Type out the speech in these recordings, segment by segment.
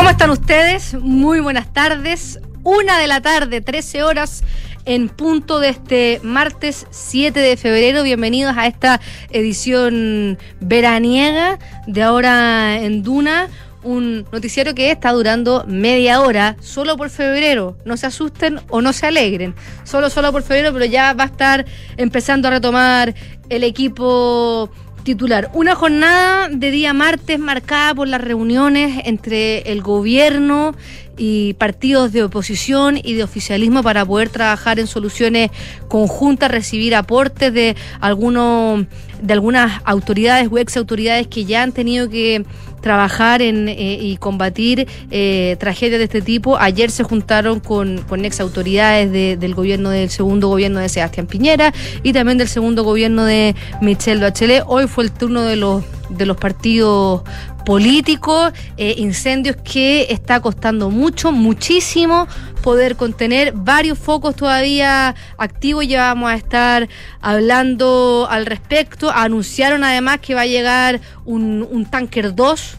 ¿Cómo están ustedes? Muy buenas tardes. Una de la tarde, 13 horas en punto de este martes 7 de febrero. Bienvenidos a esta edición veraniega de ahora en Duna. Un noticiero que está durando media hora solo por febrero. No se asusten o no se alegren. Solo, solo por febrero, pero ya va a estar empezando a retomar el equipo titular. Una jornada de día martes marcada por las reuniones entre el gobierno y partidos de oposición y de oficialismo para poder trabajar en soluciones conjuntas, recibir aportes de algunos de algunas autoridades o ex autoridades que ya han tenido que trabajar en, eh, y combatir eh, tragedias de este tipo. Ayer se juntaron con, con ex autoridades del gobierno del segundo gobierno de Sebastián Piñera y también del segundo gobierno de Michelle Bachelet. Hoy fue el turno de los de los partidos políticos, eh, incendios que está costando mucho, muchísimo poder contener, varios focos todavía activos, ya vamos a estar hablando al respecto, anunciaron además que va a llegar un, un tanker 2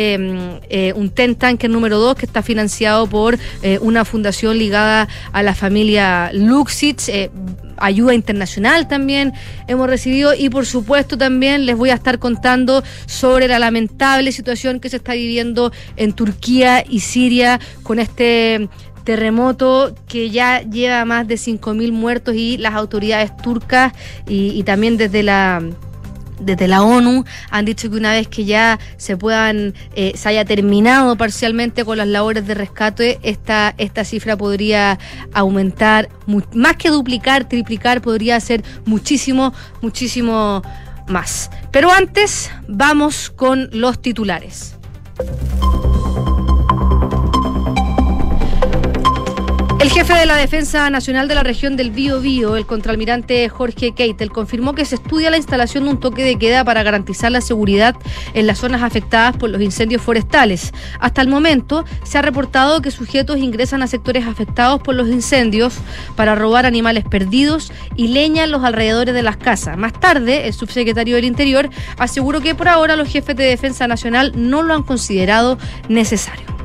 Em, eh, un Tanker número 2 que está financiado por eh, una fundación ligada a la familia Luxich. Eh, ayuda internacional también hemos recibido y por supuesto también les voy a estar contando sobre la lamentable situación que se está viviendo en Turquía y Siria con este terremoto que ya lleva más de 5.000 muertos y las autoridades turcas y también desde la desde la ONU han dicho que una vez que ya se puedan, eh, se haya terminado parcialmente con las labores de rescate, esta, esta cifra podría aumentar, más que duplicar, triplicar, podría ser muchísimo, muchísimo más. Pero antes, vamos con los titulares. El jefe de la Defensa Nacional de la región del Bío Bío, el contraalmirante Jorge Keitel, confirmó que se estudia la instalación de un toque de queda para garantizar la seguridad en las zonas afectadas por los incendios forestales. Hasta el momento se ha reportado que sujetos ingresan a sectores afectados por los incendios para robar animales perdidos y leña en los alrededores de las casas. Más tarde, el subsecretario del Interior aseguró que por ahora los jefes de Defensa Nacional no lo han considerado necesario.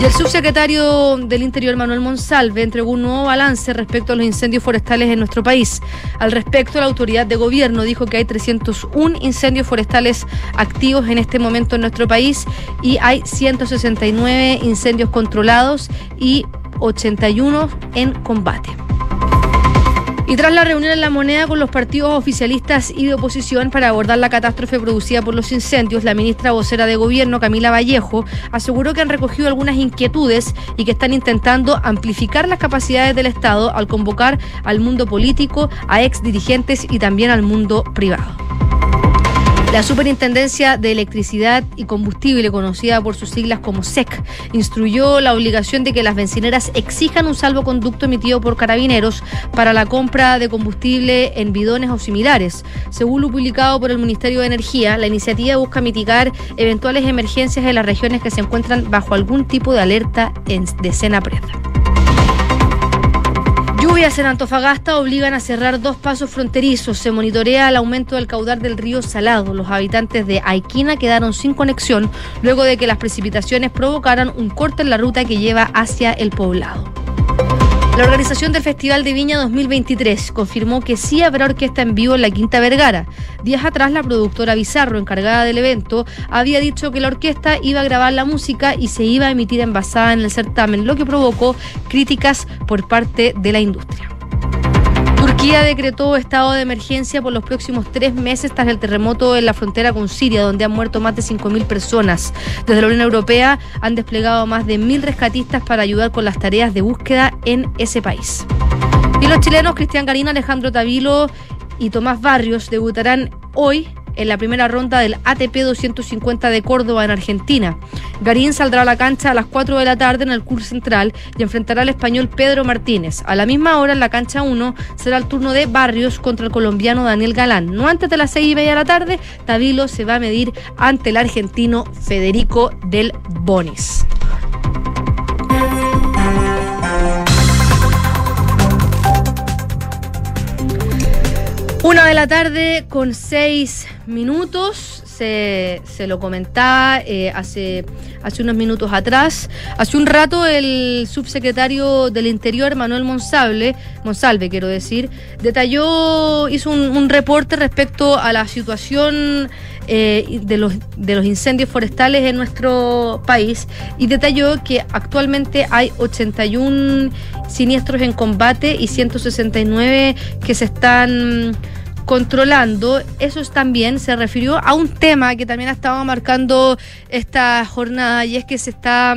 Y el subsecretario del Interior, Manuel Monsalve, entregó un nuevo balance respecto a los incendios forestales en nuestro país. Al respecto, la autoridad de gobierno dijo que hay 301 incendios forestales activos en este momento en nuestro país y hay 169 incendios controlados y 81 en combate. Y tras la reunión en La Moneda con los partidos oficialistas y de oposición para abordar la catástrofe producida por los incendios, la ministra vocera de Gobierno, Camila Vallejo, aseguró que han recogido algunas inquietudes y que están intentando amplificar las capacidades del Estado al convocar al mundo político, a ex dirigentes y también al mundo privado. La Superintendencia de Electricidad y Combustible, conocida por sus siglas como SEC, instruyó la obligación de que las bencineras exijan un salvoconducto emitido por carabineros para la compra de combustible en bidones o similares. Según lo publicado por el Ministerio de Energía, la iniciativa busca mitigar eventuales emergencias en las regiones que se encuentran bajo algún tipo de alerta de escena presa. Lluvias en Antofagasta obligan a cerrar dos pasos fronterizos. Se monitorea el aumento del caudal del río Salado. Los habitantes de Aiquina quedaron sin conexión luego de que las precipitaciones provocaran un corte en la ruta que lleva hacia el poblado. La organización del Festival de Viña 2023 confirmó que sí habrá orquesta en vivo en la Quinta Vergara. Días atrás, la productora Bizarro, encargada del evento, había dicho que la orquesta iba a grabar la música y se iba a emitir envasada en el certamen, lo que provocó críticas por parte de la industria. Turquía decretó estado de emergencia por los próximos tres meses tras el terremoto en la frontera con Siria, donde han muerto más de 5.000 personas. Desde la Unión Europea han desplegado más de 1.000 rescatistas para ayudar con las tareas de búsqueda en ese país. Y los chilenos Cristian Garino, Alejandro Tavilo y Tomás Barrios debutarán hoy en la primera ronda del ATP 250 de Córdoba en Argentina. Garín saldrá a la cancha a las 4 de la tarde en el curso central y enfrentará al español Pedro Martínez. A la misma hora en la cancha 1 será el turno de Barrios contra el colombiano Daniel Galán. No antes de las 6 y media de la tarde, Tavilo se va a medir ante el argentino Federico del Bonis. Una de la tarde con seis minutos. Se, se lo comentaba eh, hace, hace unos minutos atrás. Hace un rato el subsecretario del Interior, Manuel Monsalve, Monsalve quiero decir, detalló, hizo un, reporte respecto a la situación eh, de, los, de los incendios forestales en nuestro país y detalló que actualmente hay 81 siniestros en combate y 169 que se están controlando. Eso también se refirió a un tema que también ha estado marcando esta jornada y es que se está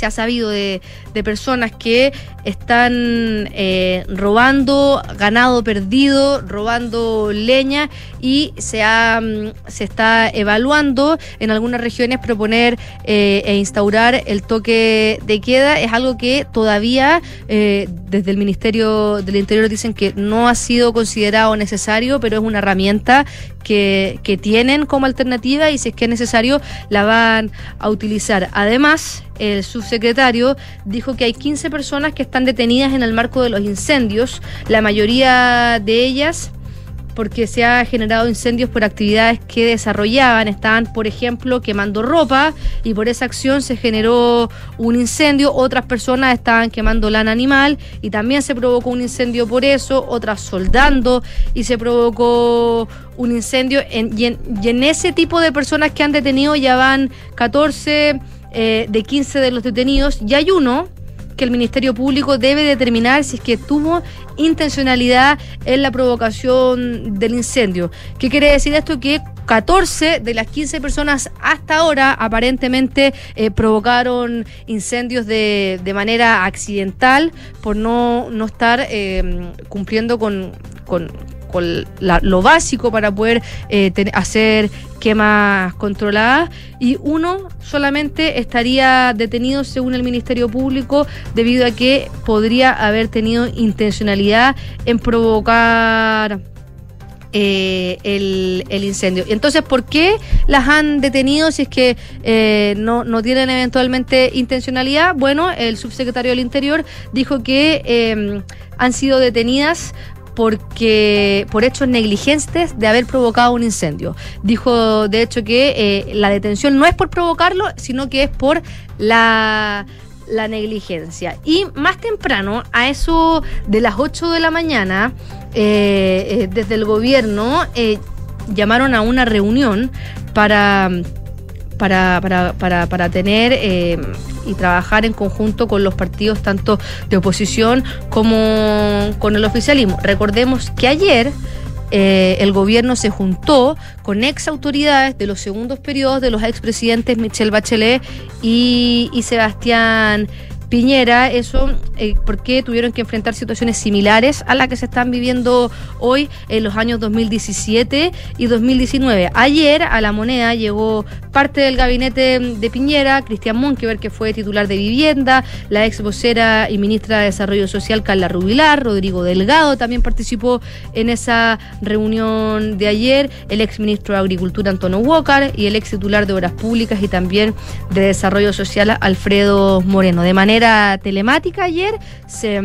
se ha sabido de, personas que están eh, robando ganado perdido, robando leña y se, ha, mm, se está evaluando en algunas regiones proponer eh, e instaurar el toque de queda. Es algo que todavía eh, desde el Ministerio del Interior dicen que no ha sido considerado necesario, pero es una herramienta que, que tienen como alternativa y si es que es necesario la van a utilizar. Además, el subsecretario dijo que hay 15 personas que están detenidas en el marco de los incendios, la mayoría de ellas porque se ha generado incendios por actividades que desarrollaban. Estaban, por ejemplo, quemando ropa y por esa acción se generó un incendio. Otras personas estaban quemando lana animal y también se provocó un incendio por eso. Otras soldando y se provocó un incendio. y, en, ese tipo de personas que han detenido ya van 14 eh, de 15 de los detenidos y hay uno que el Ministerio Público debe determinar si es que tuvo intencionalidad en la provocación del incendio. ¿Qué quiere decir esto? Que 14 de las 15 personas hasta ahora aparentemente eh, provocaron incendios de, de, manera accidental por no, no estar eh, cumpliendo con, con con lo básico para poder eh, hacer quemas controladas y uno solamente estaría detenido según el Ministerio Público debido a que podría haber tenido intencionalidad en provocar eh, el, el, incendio. Entonces, ¿por qué las han detenido si es que eh, no, no tienen eventualmente intencionalidad? Bueno, el subsecretario del Interior dijo que han sido detenidas porque por hechos negligentes de haber provocado un incendio. Dijo, de hecho, que eh, la detención no es por provocarlo, sino que es por la, negligencia. Y más temprano, a eso de las 8 de la mañana, eh, eh, desde el gobierno llamaron a una reunión para para, para, para, para tener eh, y trabajar en conjunto con los partidos tanto de oposición como con el oficialismo. Recordemos que ayer eh, el gobierno se juntó con ex autoridades de los segundos periodos de los expresidentes Michelle Bachelet y, y Sebastián Piñera, eso eh, porque tuvieron que enfrentar situaciones similares a las que se están viviendo hoy en los años 2017 y 2019. Ayer a la moneda llegó parte del gabinete de Piñera, Cristian Monkever, que fue titular de vivienda, la ex vocera y ministra de Desarrollo Social, Carla Rubilar, Rodrigo Delgado también participó en esa reunión de ayer, el ex ministro de Agricultura, Antonio Walker, y el ex titular de Obras Públicas y también de Desarrollo Social, Alfredo Moreno. De manera telemática ayer se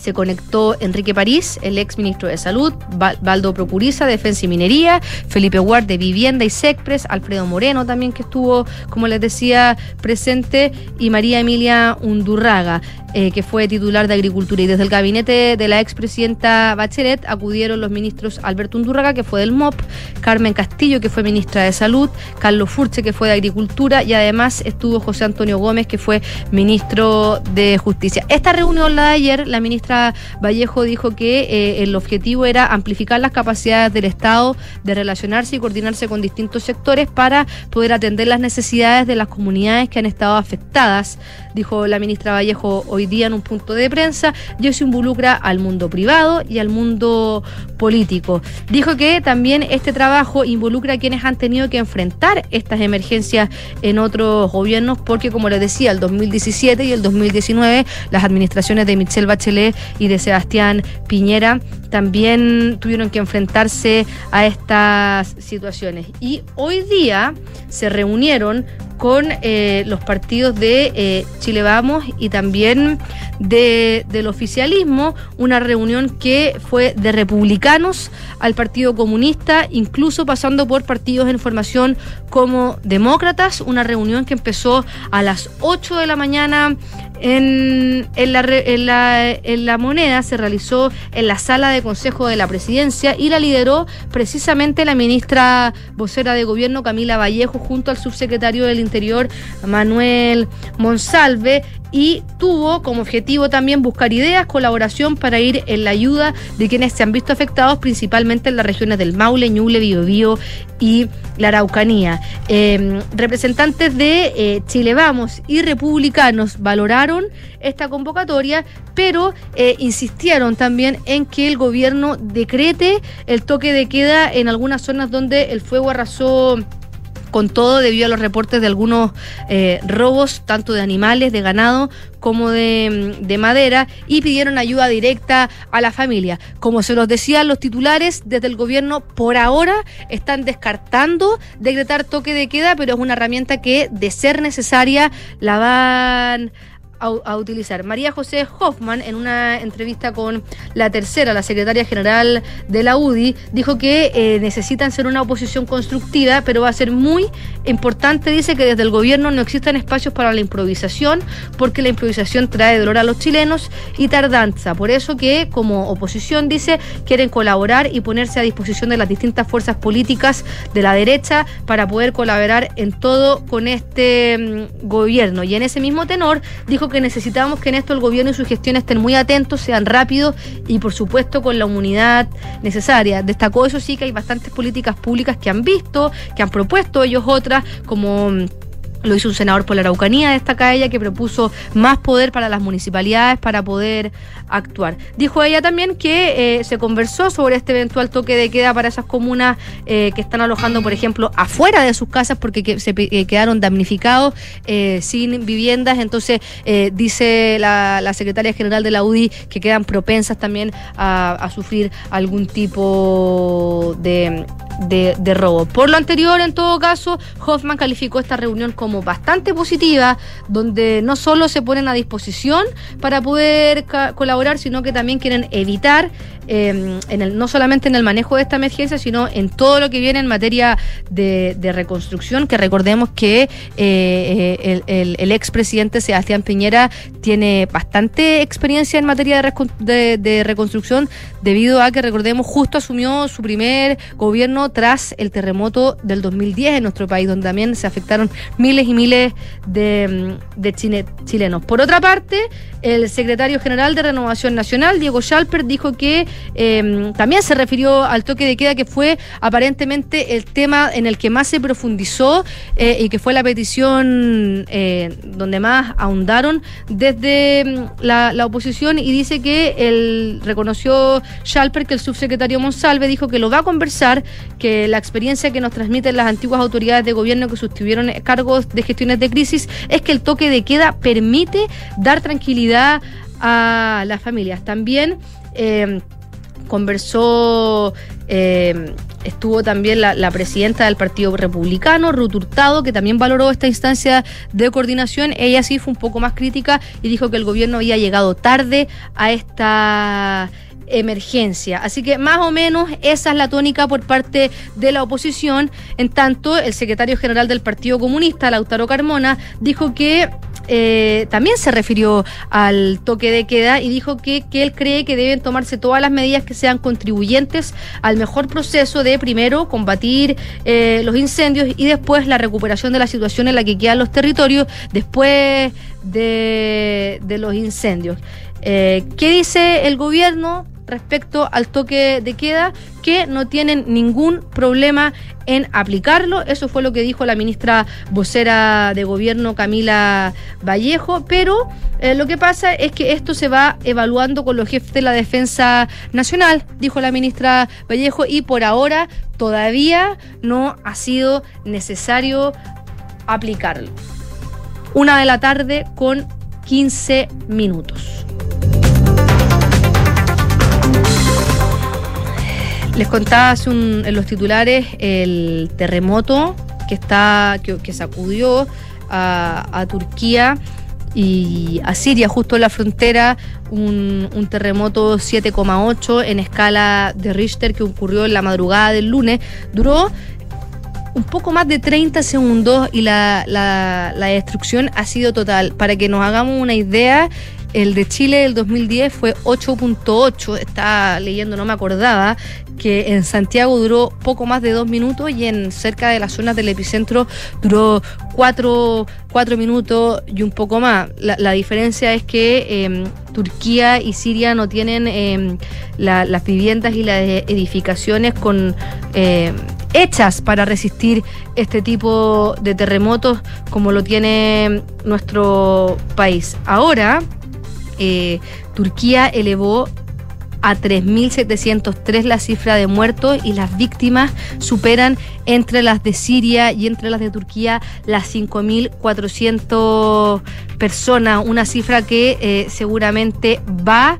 se conectó Enrique París, el ex ministro de Salud, Baldo Procuriza, Defensa y Minería, Felipe Guard de Vivienda y SECPRES, Alfredo Moreno también que estuvo, como les decía, presente, y María Emilia Undurraga, eh, que fue titular de Agricultura. Y desde el gabinete de la expresidenta Bachelet acudieron los ministros Alberto Undurraga, que fue del MOP, Carmen Castillo, que fue ministra de Salud, Carlos Furche, que fue de Agricultura, y además estuvo José Antonio Gómez, que fue ministro de Justicia. Esta reunión la de ayer, la ministra Vallejo dijo que eh, el objetivo era amplificar las capacidades del Estado de relacionarse y coordinarse con distintos sectores para poder atender las necesidades de las comunidades que han estado afectadas, dijo la ministra Vallejo hoy día en un punto de prensa, y eso involucra al mundo privado y al mundo político. Dijo que también este trabajo involucra a quienes han tenido que enfrentar estas emergencias en otros gobiernos, porque como les decía, el 2017 y el 2019 las administraciones de Michelle Bachelet y de Sebastián Piñera también tuvieron que enfrentarse a estas situaciones. Y hoy día se reunieron con eh, los partidos de eh, Chile Vamos y también de, del oficialismo, una reunión que fue de republicanos al Partido Comunista, incluso pasando por partidos en formación como demócratas, una reunión que empezó a las 8 de la mañana en, en, la, en, la, en, la, moneda se realizó en la sala de consejo de la presidencia y la lideró precisamente la ministra vocera de gobierno Camila Vallejo junto al subsecretario del Manuel Monsalve y tuvo como objetivo también buscar ideas, colaboración para ir en la ayuda de quienes se han visto afectados, principalmente en las regiones del Maule, Ñuble, Biobío y la Araucanía. Eh, representantes de eh, Chile Vamos y republicanos valoraron esta convocatoria, pero eh, insistieron también en que el gobierno decrete el toque de queda en algunas zonas donde el fuego arrasó con todo debido a los reportes de algunos eh, robos, tanto de animales, de ganado, como de, de, madera, y pidieron ayuda directa a la familia. Como se los decían los titulares, desde el gobierno por ahora están descartando decretar toque de queda, pero es una herramienta que, de ser necesaria, la van a, utilizar. María José Hoffman, en una entrevista con la tercera, la secretaria general de la UDI, dijo que eh, necesitan ser una oposición constructiva, pero va a ser muy importante, dice, que desde el gobierno no existan espacios para la improvisación, porque la improvisación trae dolor a los chilenos y tardanza. Por eso que como oposición, dice, quieren colaborar y ponerse a disposición de las distintas fuerzas políticas de la derecha para poder colaborar en todo con este mm, gobierno. Y en ese mismo tenor, dijo que necesitamos que en esto el gobierno y su gestión estén muy atentos, sean rápidos y por supuesto con la unidad necesaria. Destacó eso sí que hay bastantes políticas públicas que han visto, que han propuesto ellos otras, como lo hizo un senador por la Araucanía, destaca ella, que propuso más poder para las municipalidades para poder actuar. Dijo ella también que eh, se conversó sobre este eventual toque de queda para esas comunas eh, que están alojando, por ejemplo, afuera de sus casas porque que, se eh, quedaron damnificados, sin viviendas. Entonces, dice la, secretaria general de la UDI que quedan propensas también a, a sufrir algún tipo de de, de, robo. Por lo anterior, en todo caso, Hoffman calificó esta reunión como bastante positiva, donde no solo se ponen a disposición para poder colaborar, sino que también quieren evitar, eh, en el, no solamente en el manejo de esta emergencia, sino en todo lo que viene en materia de, reconstrucción, que recordemos que eh, el, el, el expresidente Sebastián Piñera tiene bastante experiencia en materia de reconstrucción, debido a que, recordemos, justo asumió su primer gobierno tras el terremoto del 2010 en nuestro país, donde también se afectaron miles y miles de, chile, chilenos. Por otra parte, el secretario general de Renovación Nacional, Diego Schalper, dijo que eh, también se refirió al toque de queda, que fue aparentemente el tema en el que más se profundizó eh, y que fue la petición eh, donde más ahondaron desde la, la, oposición y dice que él reconoció Schalper que el subsecretario Monsalve dijo que lo va a conversar, que la experiencia que nos transmiten las antiguas autoridades de gobierno que sostuvieron cargos de gestiones de crisis es que el toque de queda permite dar tranquilidad a las familias. También eh, conversó, eh, estuvo también la, la, presidenta del Partido Republicano, Ruth Hurtado, que también valoró esta instancia de coordinación. Ella sí fue un poco más crítica y dijo que el gobierno había llegado tarde a esta emergencia. Así que más o menos esa es la tónica por parte de la oposición. En tanto, el secretario general del Partido Comunista, Lautaro Carmona, dijo que eh, también se refirió al toque de queda y dijo que, que, él cree que deben tomarse todas las medidas que sean contribuyentes al mejor proceso de primero combatir eh, los incendios y después la recuperación de la situación en la que quedan los territorios después de, de los incendios. Eh, ¿Qué dice el gobierno? Respecto al toque de queda, que no tienen ningún problema en aplicarlo. Eso fue lo que dijo la ministra vocera de gobierno Camila Vallejo, pero eh, lo que pasa es que esto se va evaluando con los jefes de la Defensa Nacional, dijo la ministra Vallejo, y por ahora todavía no ha sido necesario aplicarlo. Una de la tarde con 15 minutos. Les contaba hace un, en los titulares el terremoto que está que, sacudió a, Turquía y a Siria, justo en la frontera, un, un terremoto 7,8 en escala de Richter que ocurrió en la madrugada del lunes. Duró un poco más de 30 segundos y la, la, la, destrucción ha sido total. Para que nos hagamos una idea, el de Chile del 2010 fue 8.8, estaba leyendo, no me acordaba, que en Santiago duró poco más de dos minutos y en cerca de las zonas del epicentro duró cuatro, minutos y un poco más. La, diferencia es que em, Turquía y Siria no tienen em, las viviendas y las edificaciones con em, hechas para resistir este tipo de terremotos como lo tiene nuestro país. Ahora, eh, Turquía elevó a 3.703 la cifra de muertos y las víctimas superan entre las de Siria y entre las de Turquía las 5.400 personas, una cifra que eh, seguramente va a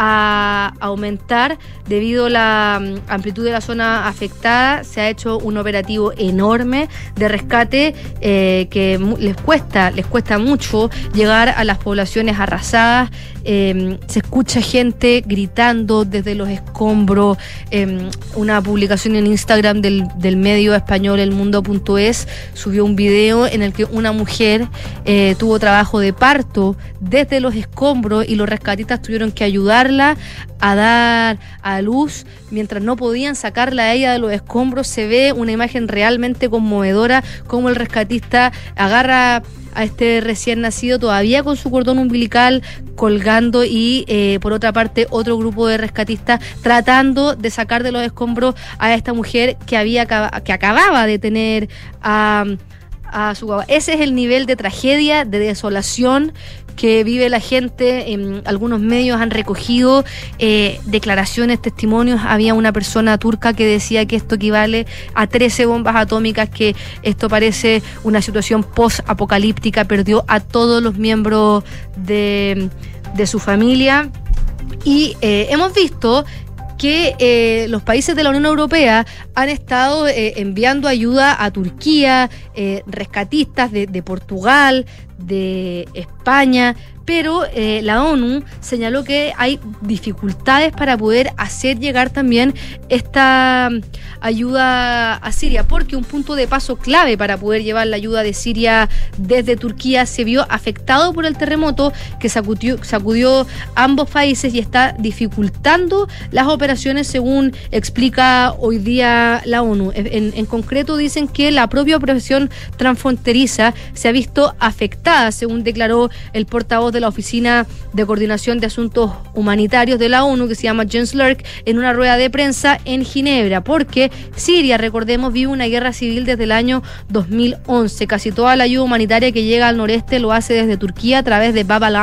aumentar debido a la mm, amplitud de la zona afectada. Se ha hecho un operativo enorme de rescate eh, que les cuesta, les cuesta mucho llegar a las poblaciones arrasadas. Em, se escucha gente gritando desde los escombros. Em, una publicación en Instagram del, del medio español El Mundo.es subió un video en el que una mujer eh, tuvo trabajo de parto desde los escombros y los rescatistas tuvieron que ayudarla a dar a luz mientras no podían sacarla a ella de los escombros. Se ve una imagen realmente conmovedora como el rescatista agarra a este recién nacido todavía con su cordón umbilical colgando y eh, por otra parte otro grupo de rescatistas tratando de sacar de los escombros a esta mujer que había que acababa de tener a, a su ese es el nivel de tragedia de desolación que vive la gente. En algunos medios han recogido eh, declaraciones, testimonios. Había una persona turca que decía que esto equivale a 13 bombas atómicas, que esto parece una situación post-apocalíptica. Perdió a todos los miembros de, su familia. Y eh, hemos visto que eh, los países de la Unión Europea han estado enviando ayuda a Turquía, rescatistas de, de Portugal, de España, pero eh, la ONU señaló que hay dificultades para poder hacer llegar también esta mm, ayuda a Siria, porque un punto de paso clave para poder llevar la ayuda de Siria desde Turquía se vio afectado por el terremoto que sacudió, ambos países y está dificultando las operaciones según explica hoy día la ONU. En concreto dicen que la propia operación transfronteriza se ha visto afectada, según declaró el portavoz de la Oficina de Coordinación de Asuntos Humanitarios de la ONU, que se llama Jens Lurk, en una rueda de prensa en Ginebra, porque Siria, recordemos, vive una guerra civil desde el año 2011. Casi toda la ayuda humanitaria que llega al noreste lo hace desde Turquía a través de Bab al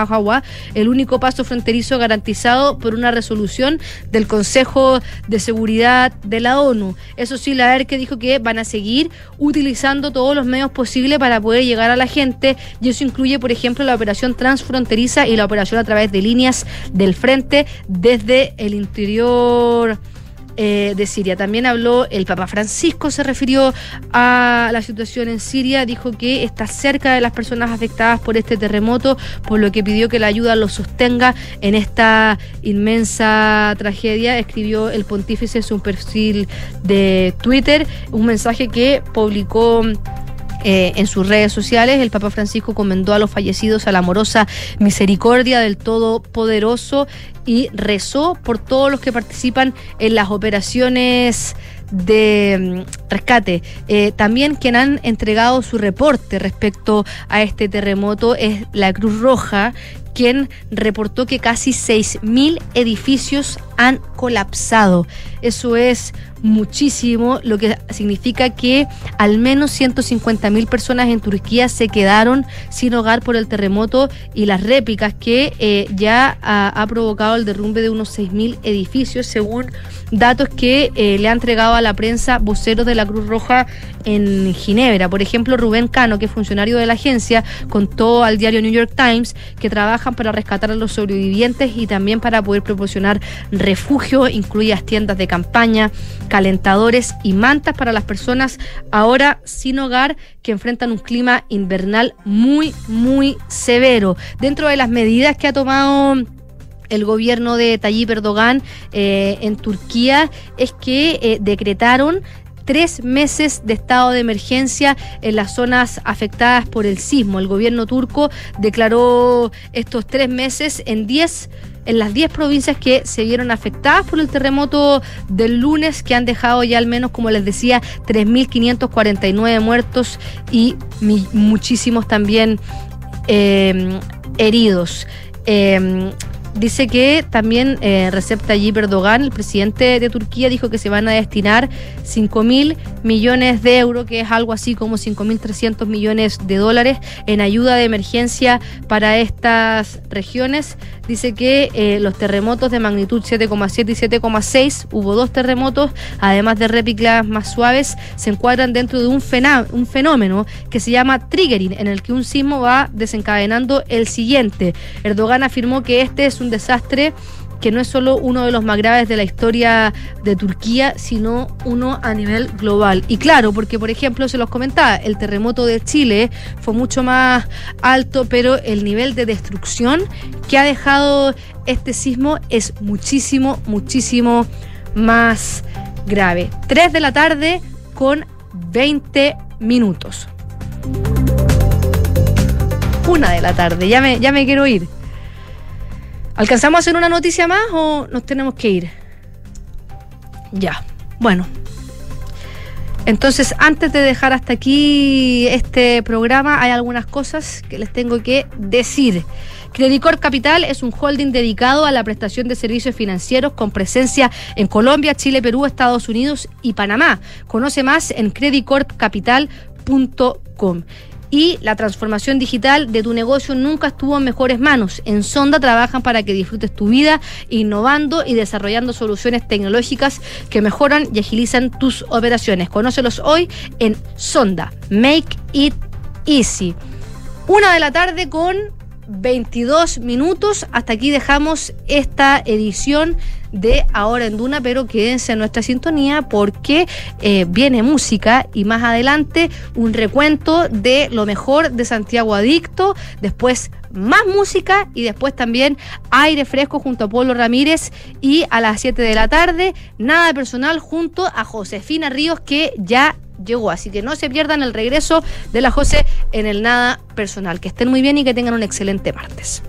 el único paso fronterizo garantizado por una resolución del Consejo de Seguridad de la ONU. Eso sí, la ERC dijo que van a seguir utilizando todos los medios posibles para poder llegar a la gente y eso incluye, por ejemplo, la operación transfronteriza y la operación a través de líneas del frente desde el interior eh, de Siria. También habló el Papa Francisco, se refirió a la situación en Siria, dijo que está cerca de las personas afectadas por este terremoto, por lo que pidió que la ayuda los sostenga en esta inmensa tragedia. Escribió el pontífice en su perfil de Twitter, un mensaje que publicó eh, en sus redes sociales, el Papa Francisco comendó a los fallecidos a la amorosa misericordia del Todopoderoso y rezó por todos los que participan en las operaciones de mm, rescate. Eh, también quien han entregado su reporte respecto a este terremoto es la Cruz Roja, quien reportó que casi 6.000 edificios han colapsado. Eso es muchísimo, lo que significa que al menos 150.000 personas en Turquía se quedaron sin hogar por el terremoto y las réplicas que eh, ya ha, provocado el derrumbe de unos 6.000 edificios, según datos que eh, le ha entregado a la prensa voceros de la Cruz Roja en Ginebra. Por ejemplo, Rubén Cano, que es funcionario de la agencia, contó al diario New York Times que trabajan para rescatar a los sobrevivientes y también para poder proporcionar refugio, incluidas tiendas de campaña, calentadores y mantas para las personas ahora sin hogar que enfrentan un clima invernal muy, muy severo. Dentro de las medidas que ha tomado el gobierno de Tayyip Erdogan eh, en Turquía es que eh, decretaron tres meses de estado de emergencia en las zonas afectadas por el sismo. El gobierno turco declaró estos tres meses en diez en las 10 provincias que se vieron afectadas por el terremoto del lunes, que han dejado ya al menos, como les decía, 3.549 muertos y muchísimos también eh, heridos. Eh, dice que también eh, Recep Erdogan, el presidente de Turquía, dijo que se van a destinar 5 mil millones de euros, que es algo así como 5 mil 300 millones de dólares en ayuda de emergencia para estas regiones. Dice que eh, los terremotos de magnitud 7,7 y 7,6, hubo dos terremotos, además de réplicas más suaves, se encuadran dentro de un, un fenómeno que se llama triggering, en el que un sismo va desencadenando el siguiente. Erdogan afirmó que este es desastre que no es solo uno de los más graves de la historia de Turquía, sino uno a nivel global. Y claro, porque por ejemplo, se los comentaba, el terremoto de Chile fue mucho más alto, pero el nivel de destrucción que ha dejado este sismo es muchísimo, muchísimo más grave. 3 de la tarde con 20 minutos. Una de la tarde, ya me, ya me quiero ir. ¿Alcanzamos a hacer una noticia más o nos tenemos que ir? Ya, bueno. Entonces, antes de dejar hasta aquí este programa, hay algunas cosas que les tengo que decir. Credicor Capital es un holding dedicado a la prestación de servicios financieros con presencia en Colombia, Chile, Perú, Estados Unidos y Panamá. Conoce más en creditcorpcapital.com y la transformación digital de tu negocio nunca estuvo en mejores manos. En Sonda trabajan para que disfrutes tu vida innovando y desarrollando soluciones tecnológicas que mejoran y agilizan tus operaciones. Conócelos hoy en Sonda. Make it easy. Una de la tarde con 22 minutos. Hasta aquí dejamos esta edición de Ahora en Duna, pero quédense en nuestra sintonía porque eh, viene música y más adelante un recuento de lo mejor de Santiago Adicto, después más música y después también aire fresco junto a Polo Ramírez y a las 7 de la tarde, nada personal junto a Josefina Ríos que ya llegó. Así que no se pierdan el regreso de la José en el nada personal. Que estén muy bien y que tengan un excelente martes.